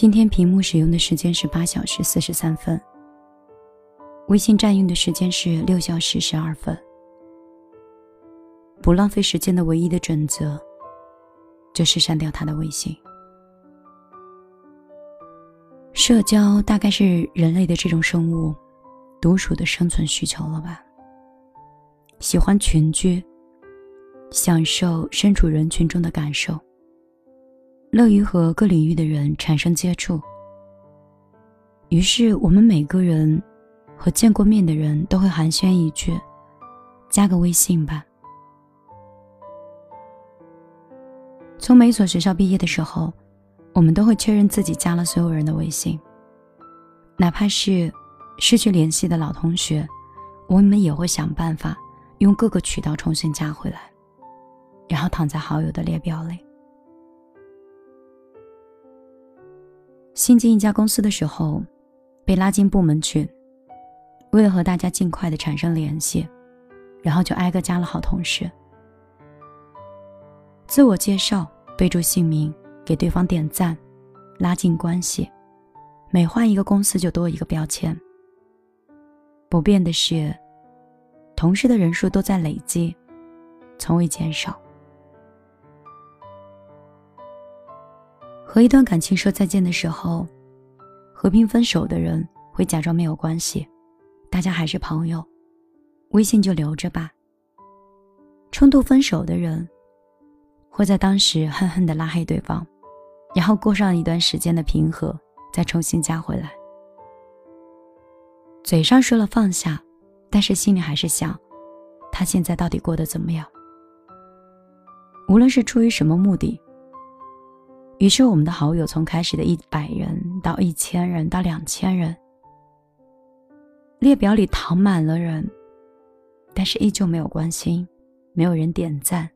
今天屏幕使用的时间是八小时四十三分，微信占用的时间是六小时十二分。不浪费时间的唯一的准则，就是删掉他的微信。社交大概是人类的这种生物独属的生存需求了吧？喜欢群居，享受身处人群中的感受。乐于和各领域的人产生接触，于是我们每个人和见过面的人都会寒暄一句：“加个微信吧。”从每所学校毕业的时候，我们都会确认自己加了所有人的微信，哪怕是失去联系的老同学，我们也会想办法用各个渠道重新加回来，然后躺在好友的列表里。新进一家公司的时候，被拉进部门群，为了和大家尽快的产生联系，然后就挨个加了好同事。自我介绍，备注姓名，给对方点赞，拉近关系。每换一个公司就多一个标签。不变的是，同事的人数都在累积，从未减少。和一段感情说再见的时候，和平分手的人会假装没有关系，大家还是朋友，微信就留着吧。冲突分手的人会在当时恨恨的拉黑对方，然后过上一段时间的平和，再重新加回来。嘴上说了放下，但是心里还是想，他现在到底过得怎么样？无论是出于什么目的。于是，我们的好友从开始的一百人到一千人到两千人，列表里躺满了人，但是依旧没有关心，没有人点赞，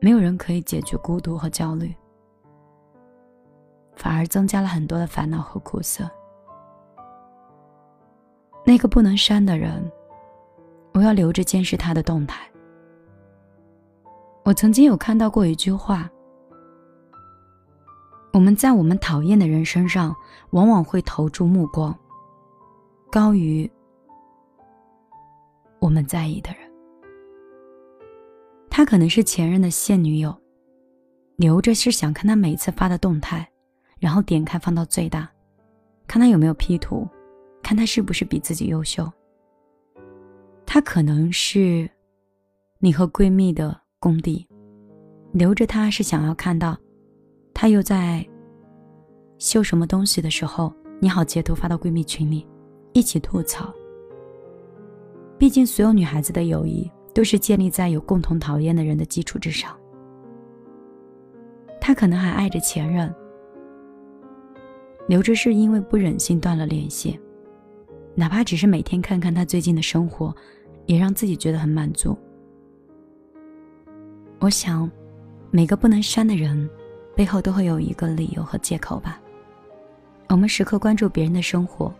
没有人可以解决孤独和焦虑，反而增加了很多的烦恼和苦涩。那个不能删的人，我要留着监视他的动态。我曾经有看到过一句话。我们在我们讨厌的人身上，往往会投注目光，高于我们在意的人。他可能是前任的现女友，留着是想看他每次发的动态，然后点开放到最大，看他有没有 P 图，看他是不是比自己优秀。他可能是你和闺蜜的公敌，留着他是想要看到。他又在秀什么东西的时候，你好截图发到闺蜜群里，一起吐槽。毕竟，所有女孩子的友谊都是建立在有共同讨厌的人的基础之上。他可能还爱着前任，留着是因为不忍心断了联系，哪怕只是每天看看他最近的生活，也让自己觉得很满足。我想，每个不能删的人。背后都会有一个理由和借口吧。我们时刻关注别人的生活，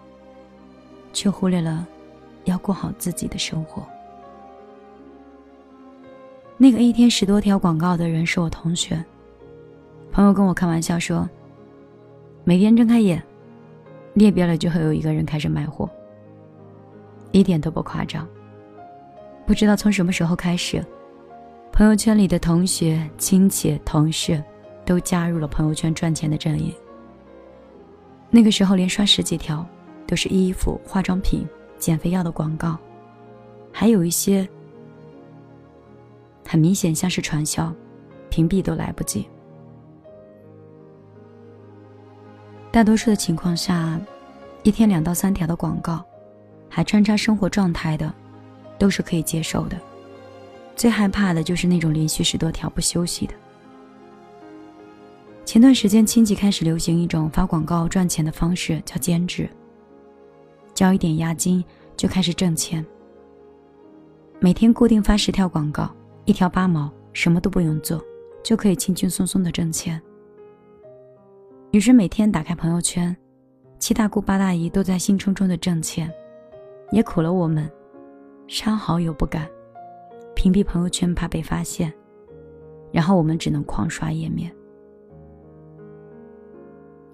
却忽略了要过好自己的生活。那个一天十多条广告的人是我同学。朋友跟我开玩笑说，每天睁开眼，列表里就会有一个人开始卖货，一点都不夸张。不知道从什么时候开始，朋友圈里的同学、亲戚、同事。都加入了朋友圈赚钱的阵营。那个时候，连刷十几条都是衣服、化妆品、减肥药的广告，还有一些很明显像是传销，屏蔽都来不及。大多数的情况下，一天两到三条的广告，还穿插生活状态的，都是可以接受的。最害怕的就是那种连续十多条不休息的。前段时间，亲戚开始流行一种发广告赚钱的方式，叫兼职。交一点押金就开始挣钱。每天固定发十条广告，一条八毛，什么都不用做，就可以轻轻松松的挣钱。于是每天打开朋友圈，七大姑八大姨都在兴冲冲的挣钱，也苦了我们，删好友不敢，屏蔽朋友圈怕被发现，然后我们只能狂刷页面。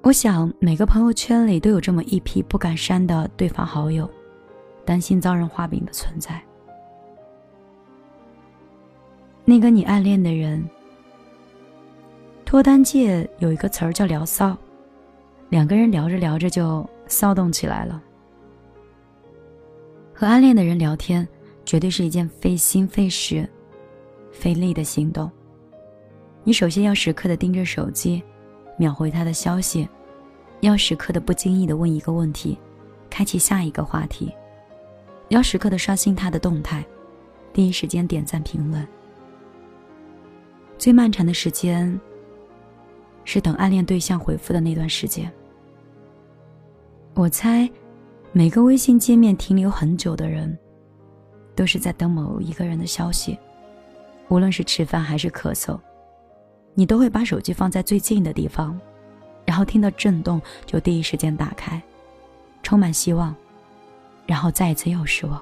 我想，每个朋友圈里都有这么一批不敢删的对方好友，担心遭人画饼的存在。那个你暗恋的人，脱单界有一个词儿叫“聊骚”，两个人聊着聊着就骚动起来了。和暗恋的人聊天，绝对是一件费心费时、费力的行动。你首先要时刻的盯着手机。秒回他的消息，要时刻的不经意的问一个问题，开启下一个话题，要时刻的刷新他的动态，第一时间点赞评论。最漫长的时间，是等暗恋对象回复的那段时间。我猜，每个微信界面停留很久的人，都是在等某一个人的消息，无论是吃饭还是咳嗽。你都会把手机放在最近的地方，然后听到震动就第一时间打开，充满希望，然后再一次又失望。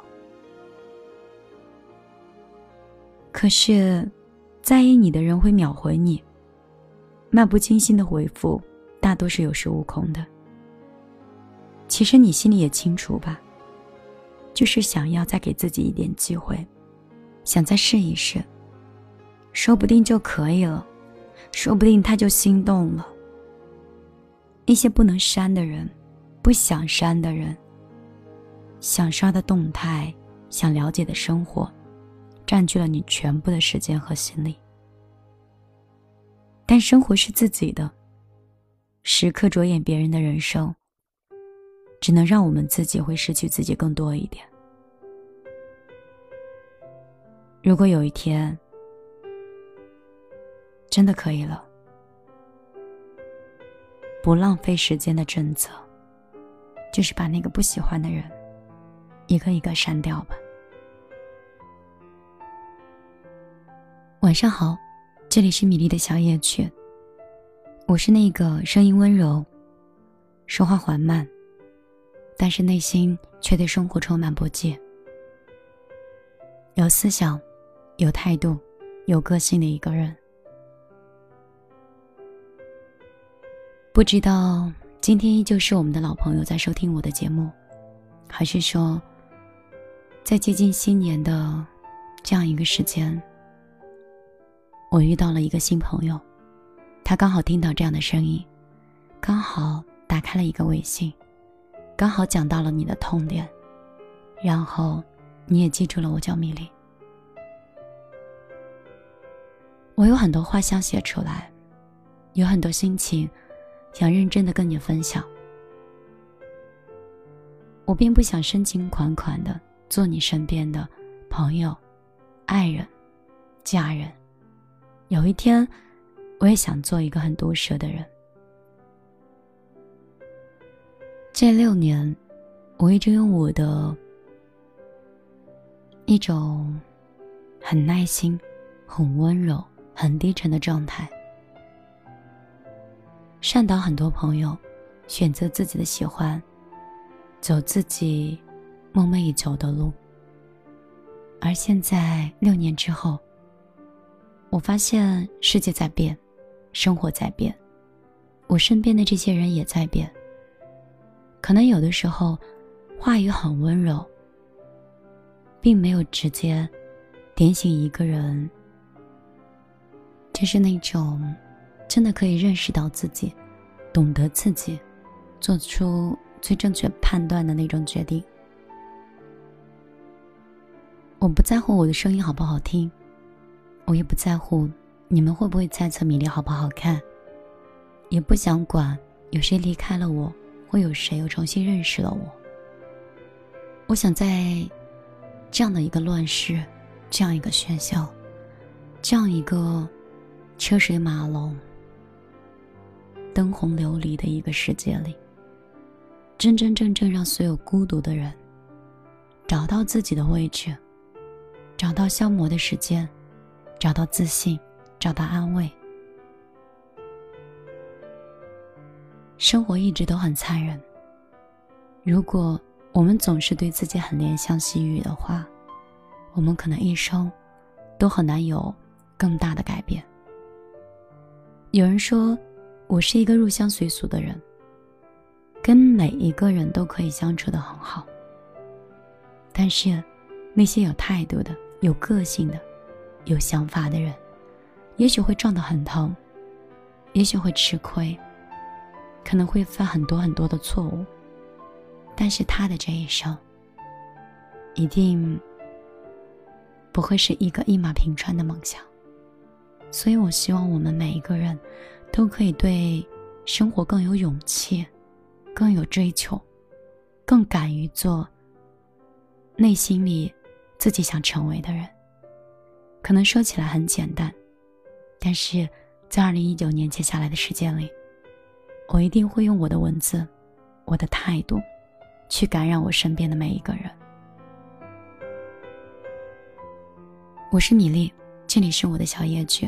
可是，在意你的人会秒回你，漫不经心的回复大多是有恃无恐的。其实你心里也清楚吧，就是想要再给自己一点机会，想再试一试，说不定就可以了。说不定他就心动了。那些不能删的人，不想删的人，想刷的动态，想了解的生活，占据了你全部的时间和心力。但生活是自己的，时刻着眼别人的人生，只能让我们自己会失去自己更多一点。如果有一天，真的可以了，不浪费时间的准则，就是把那个不喜欢的人一个一个删掉吧。晚上好，这里是米粒的小夜曲，我是那个声音温柔、说话缓慢，但是内心却对生活充满不羁、有思想、有态度、有个性的一个人。不知道今天依旧是我们的老朋友在收听我的节目，还是说，在接近新年的这样一个时间，我遇到了一个新朋友，他刚好听到这样的声音，刚好打开了一个微信，刚好讲到了你的痛点，然后你也记住了我叫米粒。我有很多话想写出来，有很多心情。想认真的跟你分享，我并不想深情款款的做你身边的朋友、爱人、家人。有一天，我也想做一个很毒舌的人。这六年，我一直用我的一种很耐心、很温柔、很低沉的状态。善导很多朋友，选择自己的喜欢，走自己梦寐以求的路。而现在六年之后，我发现世界在变，生活在变，我身边的这些人也在变。可能有的时候，话语很温柔，并没有直接点醒一个人，就是那种。真的可以认识到自己，懂得自己，做出最正确判断的那种决定。我不在乎我的声音好不好听，我也不在乎你们会不会猜测米粒好不好看，也不想管有谁离开了我，会有谁又重新认识了我。我想在这样的一个乱世，这样一个喧嚣，这样一个车水马龙。灯红琉璃的一个世界里，真真正正让所有孤独的人找到自己的位置，找到消磨的时间，找到自信，找到安慰。生活一直都很残忍。如果我们总是对自己很怜香惜玉的话，我们可能一生都很难有更大的改变。有人说，我是一个入乡随俗的人，跟每一个人都可以相处的很好。但是，那些有态度的、有个性的、有想法的人，也许会撞得很疼，也许会吃亏。可能会犯很多很多的错误，但是他的这一生一定不会是一个一马平川的梦想。所以我希望我们每一个人都可以对生活更有勇气，更有追求，更敢于做内心里自己想成为的人。可能说起来很简单，但是在二零一九年接下来的时间里。我一定会用我的文字，我的态度，去感染我身边的每一个人。我是米粒，这里是我的小夜曲。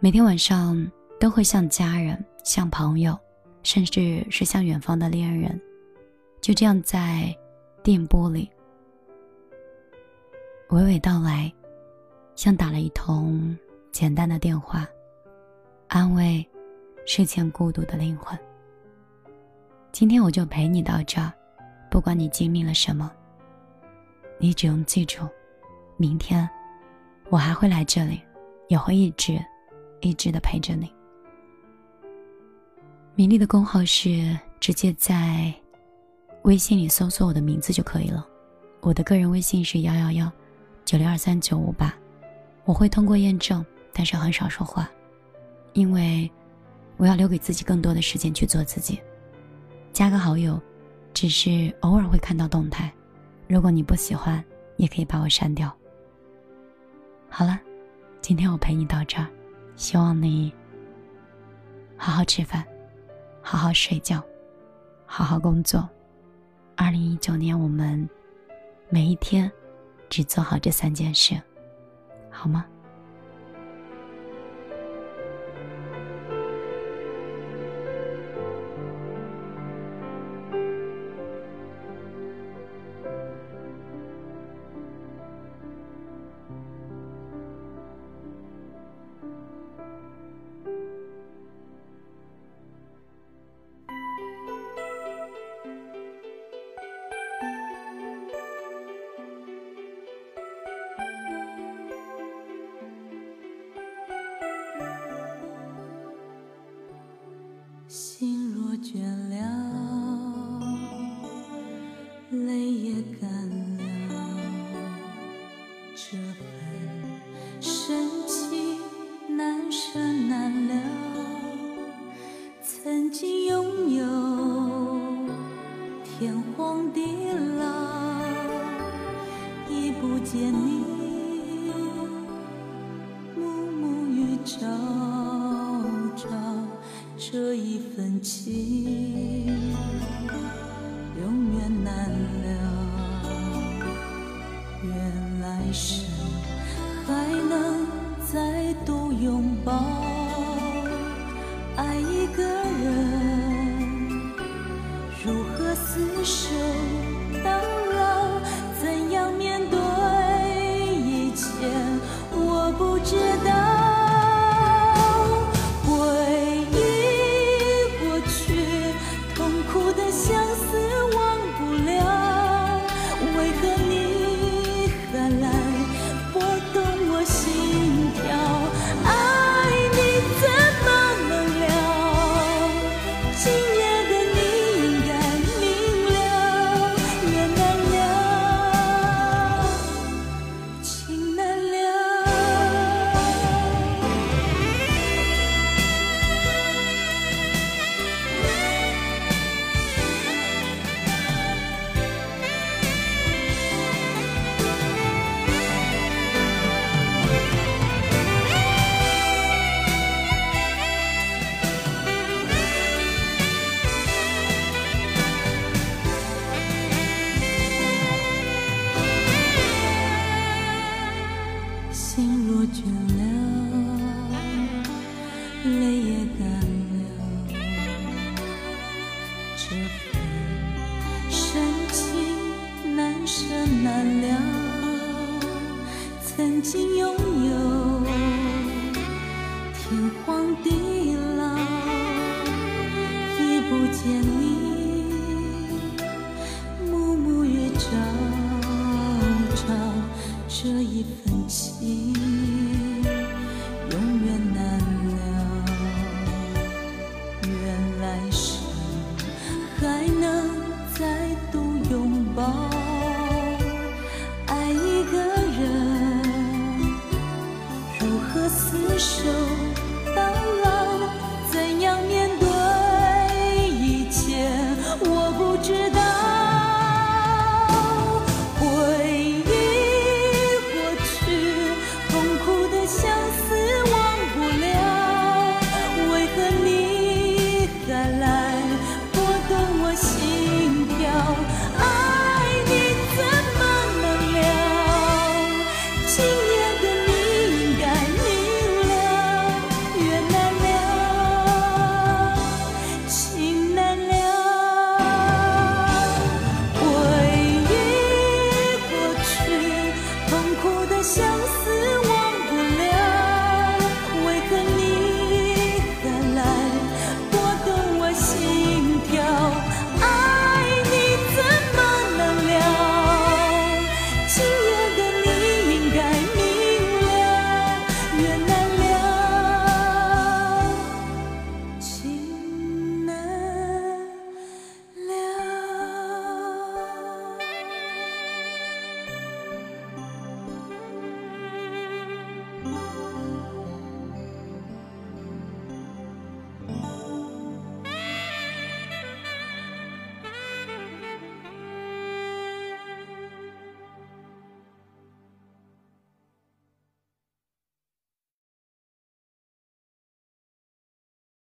每天晚上都会像家人、像朋友，甚至是像远方的恋人，就这样在电波里娓娓道来，像打了一通简单的电话，安慰。睡前孤独的灵魂。今天我就陪你到这儿，不管你经历了什么，你只用记住，明天我还会来这里，也会一直一直的陪着你。米粒的公号是直接在微信里搜索我的名字就可以了，我的个人微信是幺幺幺九六二三九五八，我会通过验证，但是很少说话，因为。我要留给自己更多的时间去做自己。加个好友，只是偶尔会看到动态。如果你不喜欢，也可以把我删掉。好了，今天我陪你到这儿，希望你好好吃饭，好好睡觉，好好工作。二零一九年，我们每一天只做好这三件事，好吗？心若倦了，泪也干了，这份深情难舍难了。曾经拥有天荒地老，已不见你暮暮与朝。这一份情永远难了，愿来生还能再度拥抱。爱一个人，如何厮守到老难了曾经拥有天荒地老也不见你暮暮与朝朝这一份情。